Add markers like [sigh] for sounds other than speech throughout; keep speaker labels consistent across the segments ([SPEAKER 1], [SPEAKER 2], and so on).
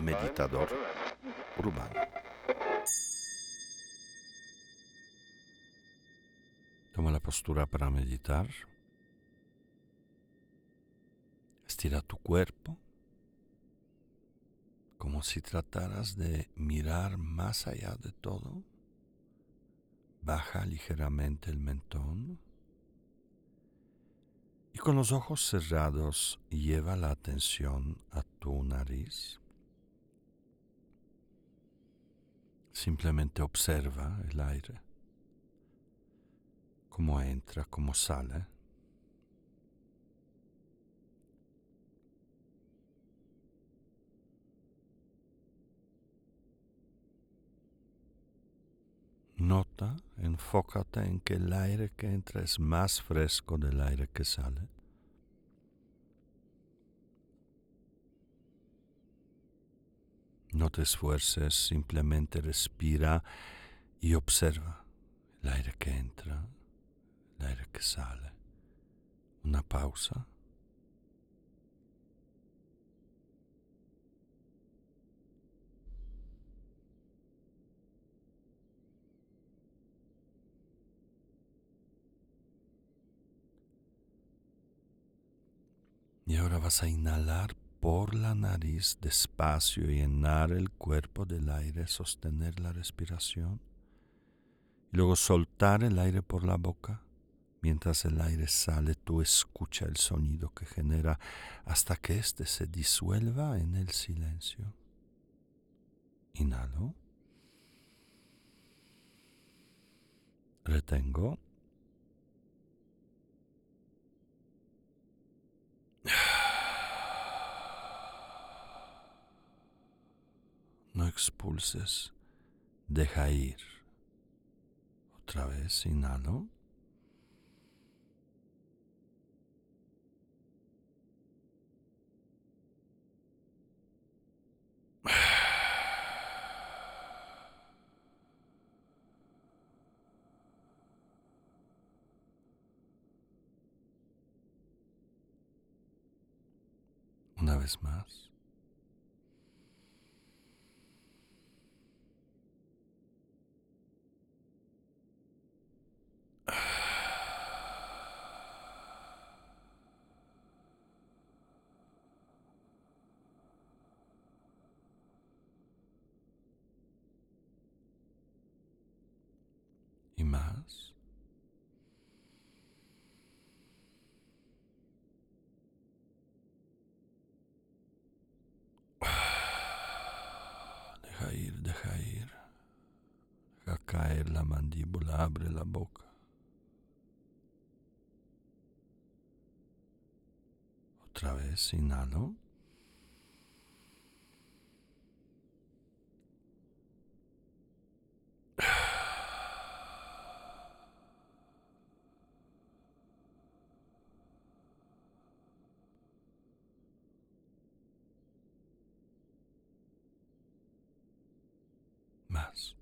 [SPEAKER 1] Meditador urbano. Toma la postura para meditar. Estira tu cuerpo como si trataras de mirar más allá de todo. Baja ligeramente el mentón y con los ojos cerrados lleva la atención a tu nariz. Simplemente observa el aire, cómo entra, cómo sale. Nota, enfócate en que el aire que entra es más fresco del aire que sale. No te esfuerces, simplemente respira y observa el aire que entra, el aire que sale. Una pausa. Y ahora vas a inhalar por la nariz despacio, llenar el cuerpo del aire, sostener la respiración. Y luego soltar el aire por la boca. Mientras el aire sale, tú escucha el sonido que genera hasta que éste se disuelva en el silencio. Inhalo. Retengo. No expulses, deja ir. Otra vez, inhalo. [sighs] Una vez más. y más. Deja ir, deja ir. Caer la mandíbula, abre la boca. Otra vez, inhalo. Más.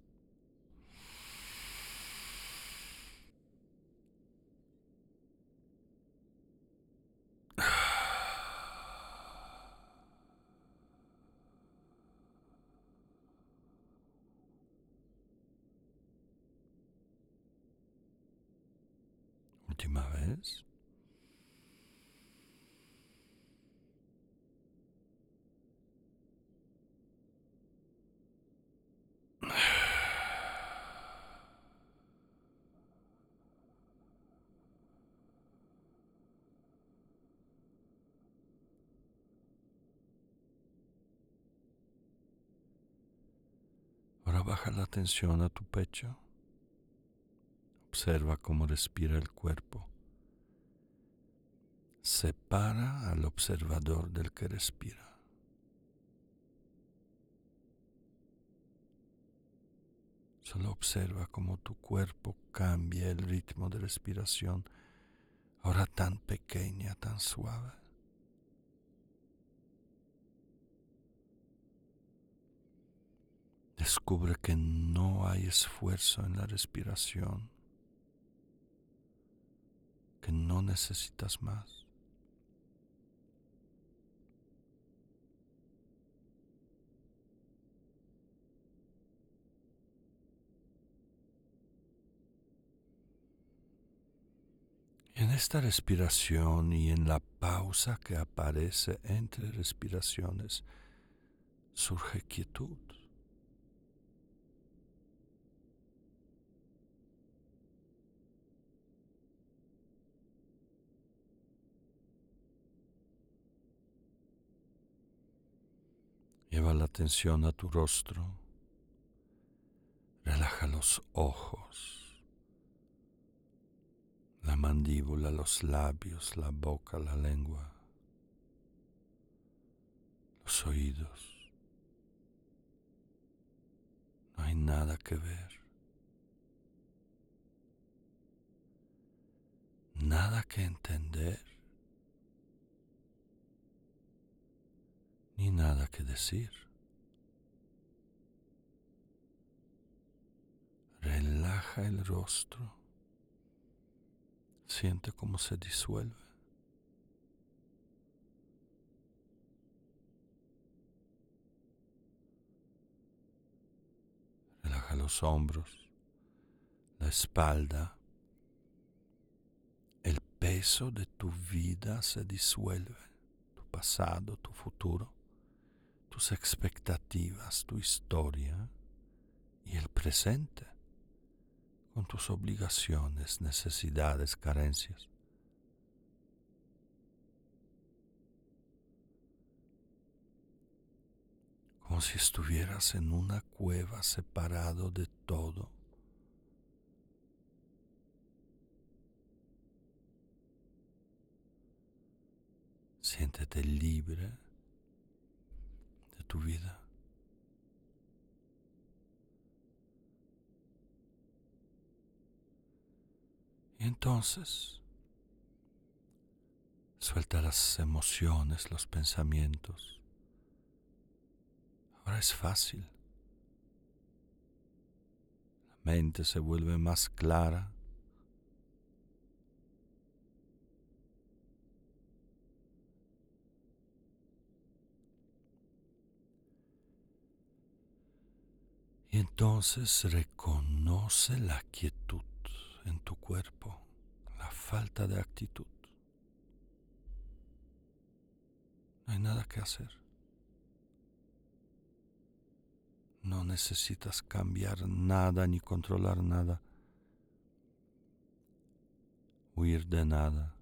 [SPEAKER 1] Última vez. [sighs] Ahora baja la atención a tu pecho. Observa cómo respira el cuerpo. Separa al observador del que respira. Solo observa cómo tu cuerpo cambia el ritmo de respiración, ahora tan pequeña, tan suave. Descubre que no hay esfuerzo en la respiración, que no necesitas más. En esta respiración y en la pausa que aparece entre respiraciones surge quietud. Lleva la atención a tu rostro. Relaja los ojos, la mandíbula, los labios, la boca, la lengua, los oídos. No hay nada que ver. Nada que entender. Nada que decir. Relaja el rostro. Siente cómo se disuelve. Relaja los hombros, la espalda. El peso de tu vida se disuelve, tu pasado, tu futuro tus expectativas, tu historia y el presente con tus obligaciones, necesidades, carencias. Como si estuvieras en una cueva separado de todo. Siéntete libre tu vida. Y entonces suelta las emociones, los pensamientos. Ahora es fácil. La mente se vuelve más clara Entonces reconoce la quietud en tu cuerpo, la falta de actitud. No hay nada que hacer. No necesitas cambiar nada ni controlar nada, huir de nada,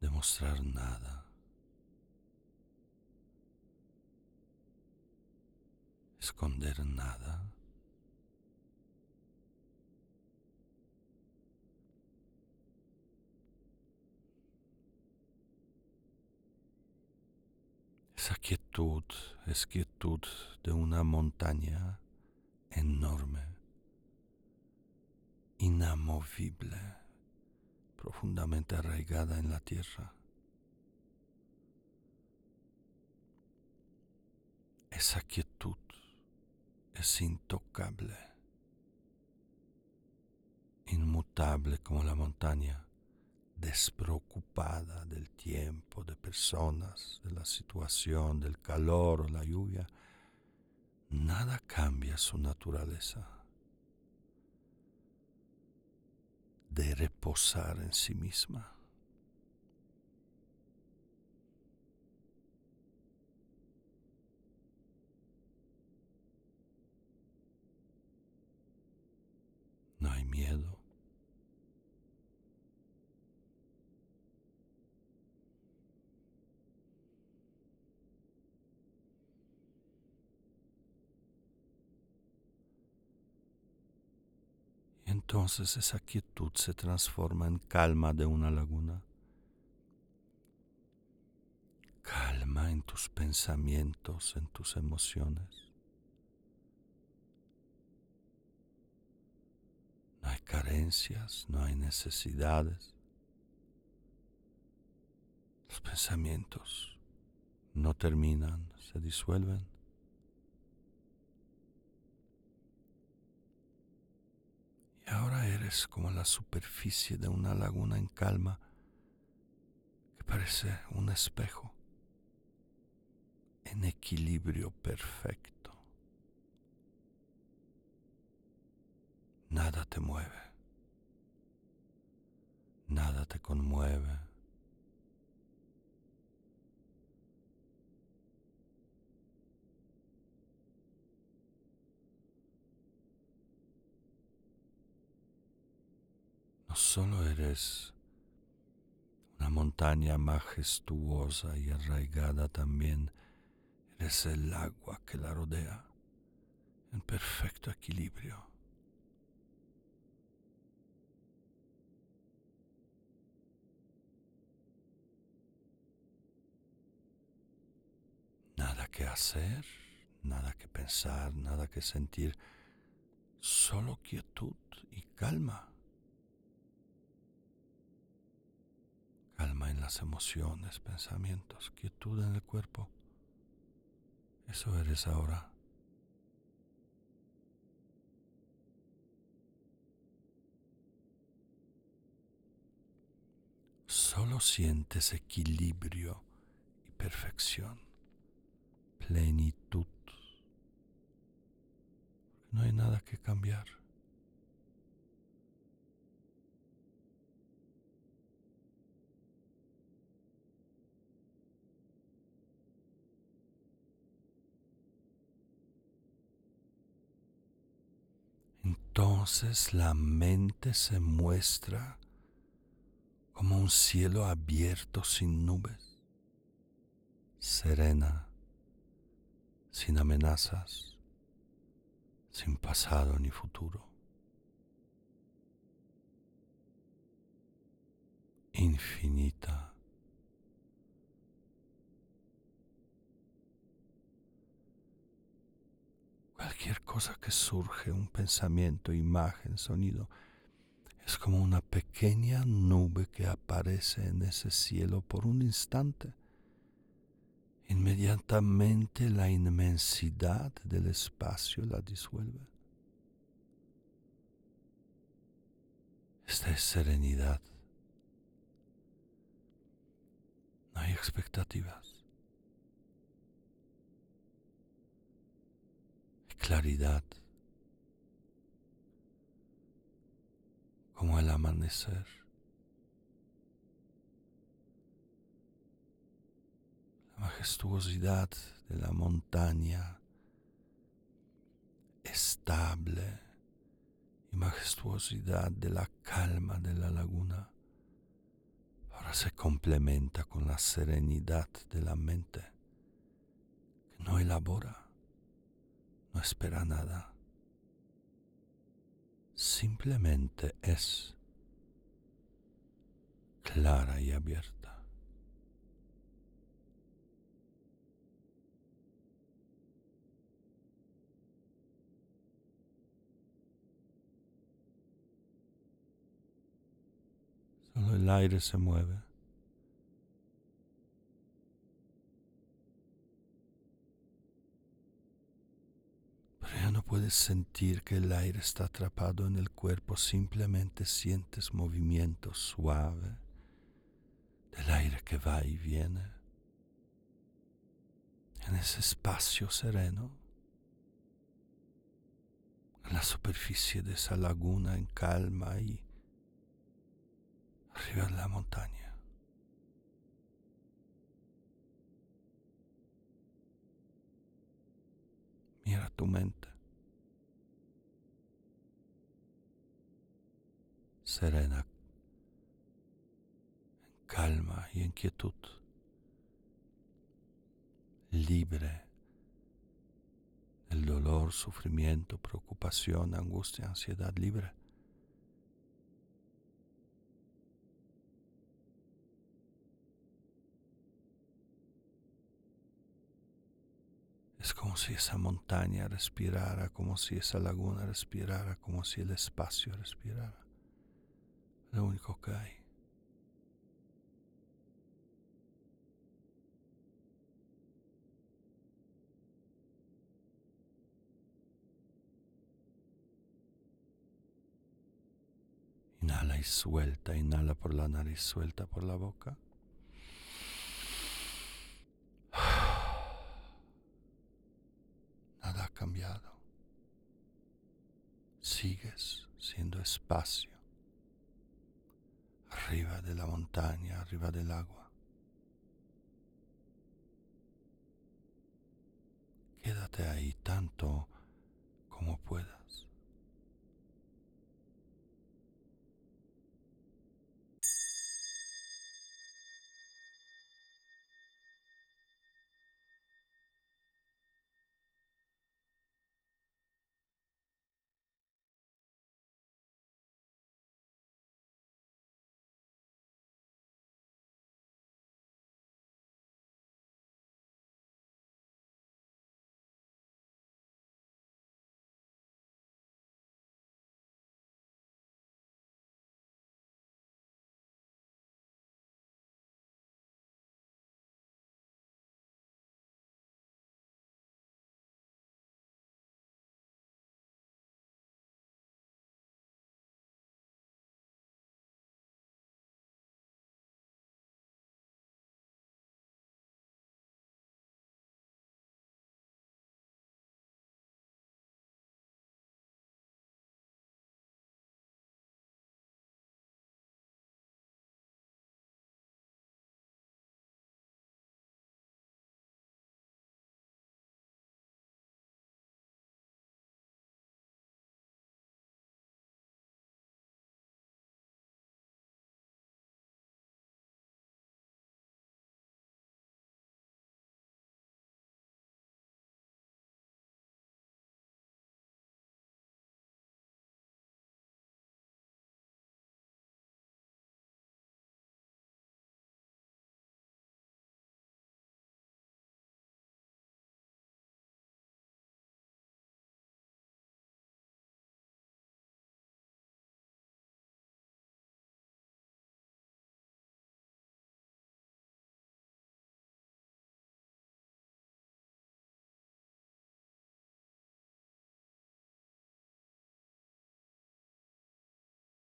[SPEAKER 1] demostrar nada. Esconder nada. Esa quietud es quietud de una montaña enorme, inamovible, profundamente arraigada en la tierra. Esa quietud es intocable, inmutable como la montaña, despreocupada del tiempo, de personas, de la situación, del calor o la lluvia. Nada cambia su naturaleza de reposar en sí misma. No hay miedo. Y entonces esa quietud se transforma en calma de una laguna. Calma en tus pensamientos, en tus emociones. No hay carencias, no hay necesidades. Los pensamientos no terminan, se disuelven. Y ahora eres como la superficie de una laguna en calma que parece un espejo en equilibrio perfecto. Nada te mueve. Nada te conmueve. No solo eres una montaña majestuosa y arraigada también, eres el agua que la rodea en perfecto equilibrio. Nada que hacer, nada que pensar, nada que sentir, solo quietud y calma. Calma en las emociones, pensamientos, quietud en el cuerpo. Eso eres ahora. Solo sientes equilibrio y perfección plenitud. No hay nada que cambiar. Entonces la mente se muestra como un cielo abierto sin nubes, serena sin amenazas, sin pasado ni futuro. Infinita. Cualquier cosa que surge, un pensamiento, imagen, sonido, es como una pequeña nube que aparece en ese cielo por un instante inmediatamente la inmensidad del espacio la disuelve. Esta es serenidad. No hay expectativas. Claridad. Como el amanecer. Majestuosidad de la montaña estable y majestuosidad de la calma de la laguna ahora se complementa con la serenidad de la mente que no elabora, no espera nada, simplemente es clara y abierta. El aire se mueve. Pero ya no puedes sentir que el aire está atrapado en el cuerpo, simplemente sientes movimiento suave del aire que va y viene en ese espacio sereno, en la superficie de esa laguna en calma y arriba de la montaña. Mira tu mente. Serena, en calma y en quietud, libre del dolor, sufrimiento, preocupación, angustia, ansiedad, libre. Es como si esa montaña respirara, como si esa laguna respirara, como si el espacio respirara. Lo único que hay. Inhala y suelta, inhala por la nariz, suelta por la boca. Espacio, arriba de la montaña, arriba del agua. Quédate ahí tanto como puedas.